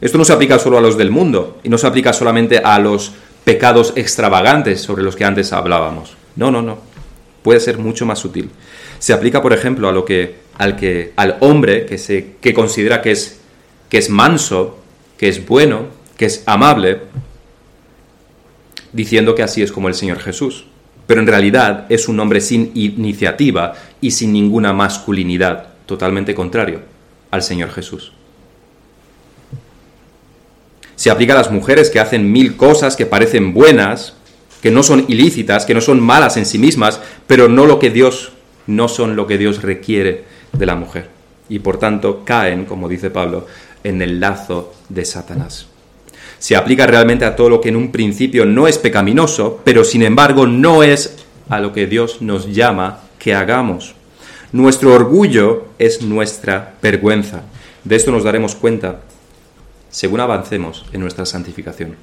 Esto no se aplica solo a los del mundo y no se aplica solamente a los pecados extravagantes sobre los que antes hablábamos. No, no, no. puede ser mucho más sutil. Se aplica, por ejemplo, a lo que, al, hombre que, se, que considera que es, que es manso, que es bueno, que es amable, diciendo que así es como el Señor Jesús. Pero en realidad es un hombre sin iniciativa y sin ninguna masculinidad, totalmente contrario al Señor Jesús. Se aplica a las mujeres que hacen mil cosas que parecen buenas, que no son ilícitas, que no son malas en sí mismas, pero no lo que Dios no son lo que Dios requiere de la mujer. Y por tanto caen, como dice Pablo, en el lazo de Satanás. Se aplica realmente a todo lo que en un principio no es pecaminoso, pero sin embargo no es a lo que Dios nos llama que hagamos. Nuestro orgullo es nuestra vergüenza. De esto nos daremos cuenta según avancemos en nuestra santificación.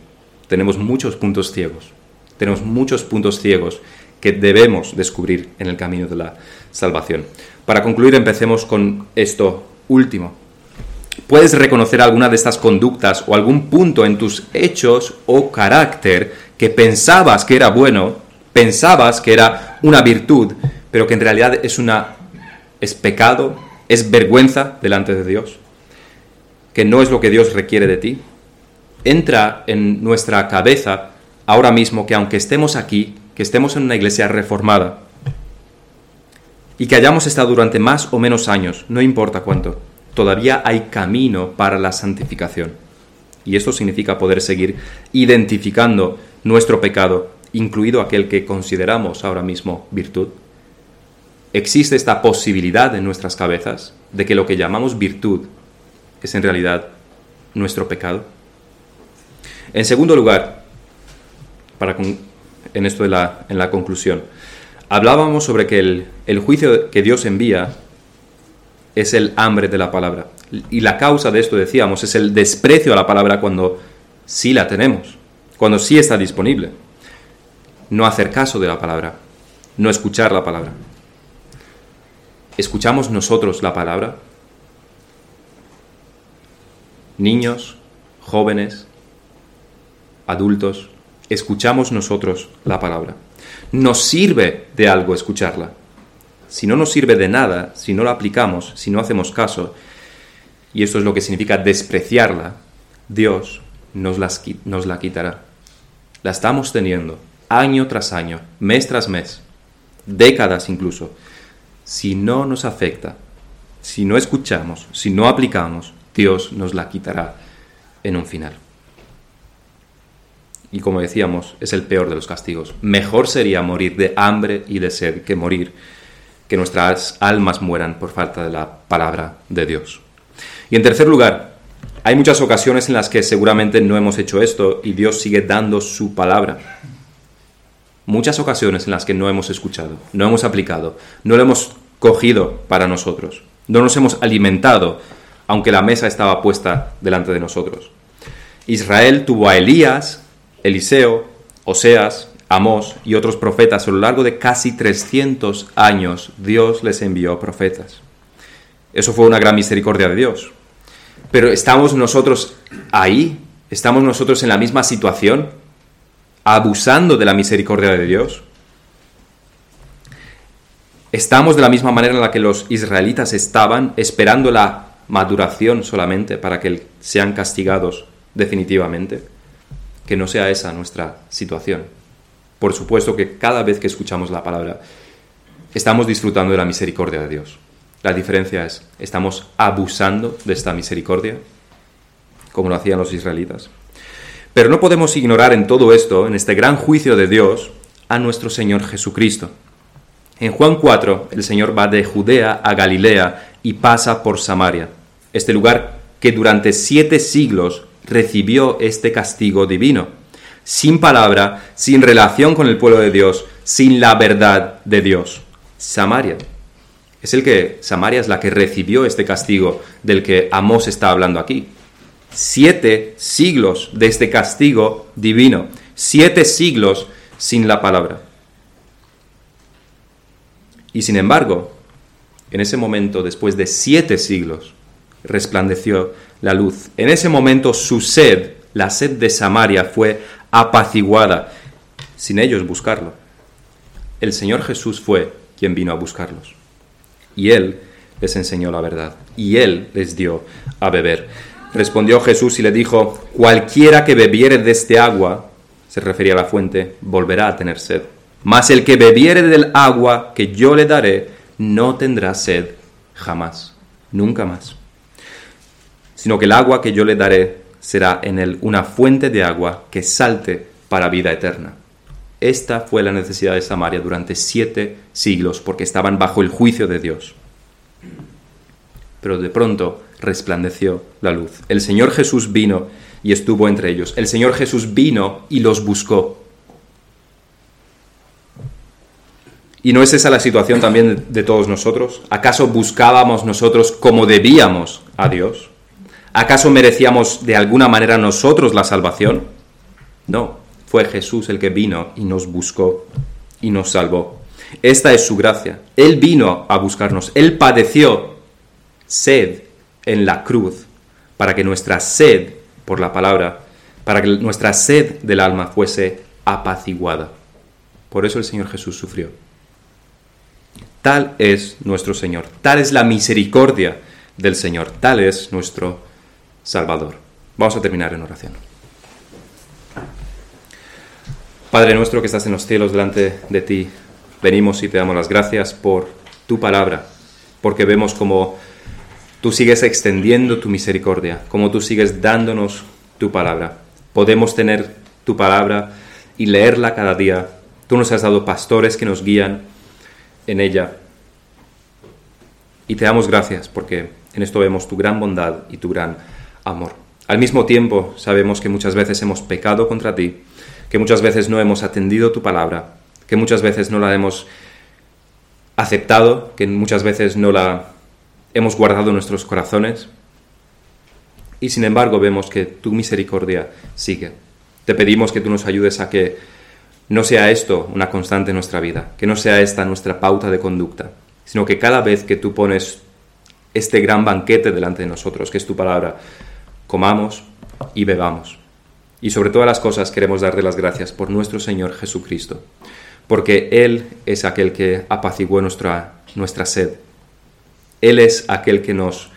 Tenemos muchos puntos ciegos. Tenemos muchos puntos ciegos que debemos descubrir en el camino de la salvación. Para concluir, empecemos con esto último. ¿Puedes reconocer alguna de estas conductas o algún punto en tus hechos o carácter que pensabas que era bueno, pensabas que era una virtud, pero que en realidad es una es pecado, es vergüenza delante de Dios? Que no es lo que Dios requiere de ti. Entra en nuestra cabeza ahora mismo que aunque estemos aquí, que estemos en una iglesia reformada y que hayamos estado durante más o menos años, no importa cuánto, todavía hay camino para la santificación. Y esto significa poder seguir identificando nuestro pecado, incluido aquel que consideramos ahora mismo virtud. Existe esta posibilidad en nuestras cabezas de que lo que llamamos virtud es en realidad nuestro pecado. En segundo lugar, para en esto de la, en la conclusión. Hablábamos sobre que el, el juicio que Dios envía es el hambre de la palabra. Y la causa de esto, decíamos, es el desprecio a la palabra cuando sí la tenemos, cuando sí está disponible. No hacer caso de la palabra, no escuchar la palabra. ¿Escuchamos nosotros la palabra? Niños, jóvenes, adultos, escuchamos nosotros la palabra. Nos sirve de algo escucharla. Si no nos sirve de nada, si no la aplicamos, si no hacemos caso, y esto es lo que significa despreciarla, Dios nos, nos la quitará. La estamos teniendo año tras año, mes tras mes, décadas incluso. Si no nos afecta, si no escuchamos, si no aplicamos, Dios nos la quitará en un final y como decíamos, es el peor de los castigos. Mejor sería morir de hambre y de sed que morir, que nuestras almas mueran por falta de la palabra de Dios. Y en tercer lugar, hay muchas ocasiones en las que seguramente no hemos hecho esto y Dios sigue dando su palabra. Muchas ocasiones en las que no hemos escuchado, no hemos aplicado, no lo hemos cogido para nosotros, no nos hemos alimentado, aunque la mesa estaba puesta delante de nosotros. Israel tuvo a Elías, Eliseo, Oseas, Amós y otros profetas, a lo largo de casi 300 años, Dios les envió profetas. Eso fue una gran misericordia de Dios. Pero ¿estamos nosotros ahí? ¿Estamos nosotros en la misma situación? ¿Abusando de la misericordia de Dios? ¿Estamos de la misma manera en la que los israelitas estaban, esperando la maduración solamente para que sean castigados definitivamente? que no sea esa nuestra situación. Por supuesto que cada vez que escuchamos la palabra, estamos disfrutando de la misericordia de Dios. La diferencia es, ¿estamos abusando de esta misericordia? Como lo hacían los israelitas. Pero no podemos ignorar en todo esto, en este gran juicio de Dios, a nuestro Señor Jesucristo. En Juan 4, el Señor va de Judea a Galilea y pasa por Samaria, este lugar que durante siete siglos recibió este castigo divino, sin palabra, sin relación con el pueblo de Dios, sin la verdad de Dios. Samaria. Es el que, Samaria es la que recibió este castigo del que Amós está hablando aquí. Siete siglos de este castigo divino. Siete siglos sin la palabra. Y sin embargo, en ese momento, después de siete siglos, resplandeció la luz. En ese momento su sed, la sed de Samaria, fue apaciguada, sin ellos buscarlo. El Señor Jesús fue quien vino a buscarlos. Y Él les enseñó la verdad. Y Él les dio a beber. Respondió Jesús y le dijo, cualquiera que bebiere de este agua, se refería a la fuente, volverá a tener sed. Mas el que bebiere del agua que yo le daré, no tendrá sed jamás, nunca más. Sino que el agua que yo le daré será en él una fuente de agua que salte para vida eterna. Esta fue la necesidad de Samaria durante siete siglos, porque estaban bajo el juicio de Dios. Pero de pronto resplandeció la luz. El Señor Jesús vino y estuvo entre ellos. El Señor Jesús vino y los buscó. ¿Y no es esa la situación también de todos nosotros? ¿Acaso buscábamos nosotros como debíamos a Dios? ¿Acaso merecíamos de alguna manera nosotros la salvación? No, fue Jesús el que vino y nos buscó y nos salvó. Esta es su gracia. Él vino a buscarnos. Él padeció sed en la cruz para que nuestra sed por la palabra, para que nuestra sed del alma fuese apaciguada. Por eso el Señor Jesús sufrió. Tal es nuestro Señor, tal es la misericordia del Señor, tal es nuestro Salvador. Vamos a terminar en oración. Padre nuestro que estás en los cielos delante de ti, venimos y te damos las gracias por tu palabra, porque vemos como tú sigues extendiendo tu misericordia, como tú sigues dándonos tu palabra. Podemos tener tu palabra y leerla cada día. Tú nos has dado pastores que nos guían en ella. Y te damos gracias porque en esto vemos tu gran bondad y tu gran amor. Al mismo tiempo sabemos que muchas veces hemos pecado contra ti, que muchas veces no hemos atendido tu palabra, que muchas veces no la hemos aceptado, que muchas veces no la hemos guardado en nuestros corazones. Y sin embargo vemos que tu misericordia sigue. Te pedimos que tú nos ayudes a que no sea esto una constante en nuestra vida, que no sea esta nuestra pauta de conducta, sino que cada vez que tú pones este gran banquete delante de nosotros, que es tu palabra, comamos y bebamos. Y sobre todas las cosas queremos darte las gracias por nuestro Señor Jesucristo, porque Él es aquel que apaciguó nuestra, nuestra sed. Él es aquel que nos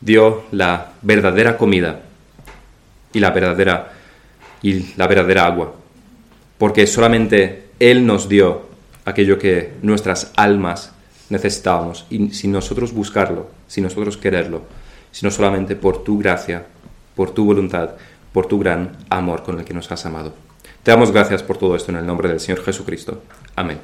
dio la verdadera comida y la verdadera, y la verdadera agua porque solamente Él nos dio aquello que nuestras almas necesitábamos, y sin nosotros buscarlo, sin nosotros quererlo, sino solamente por tu gracia, por tu voluntad, por tu gran amor con el que nos has amado. Te damos gracias por todo esto en el nombre del Señor Jesucristo. Amén.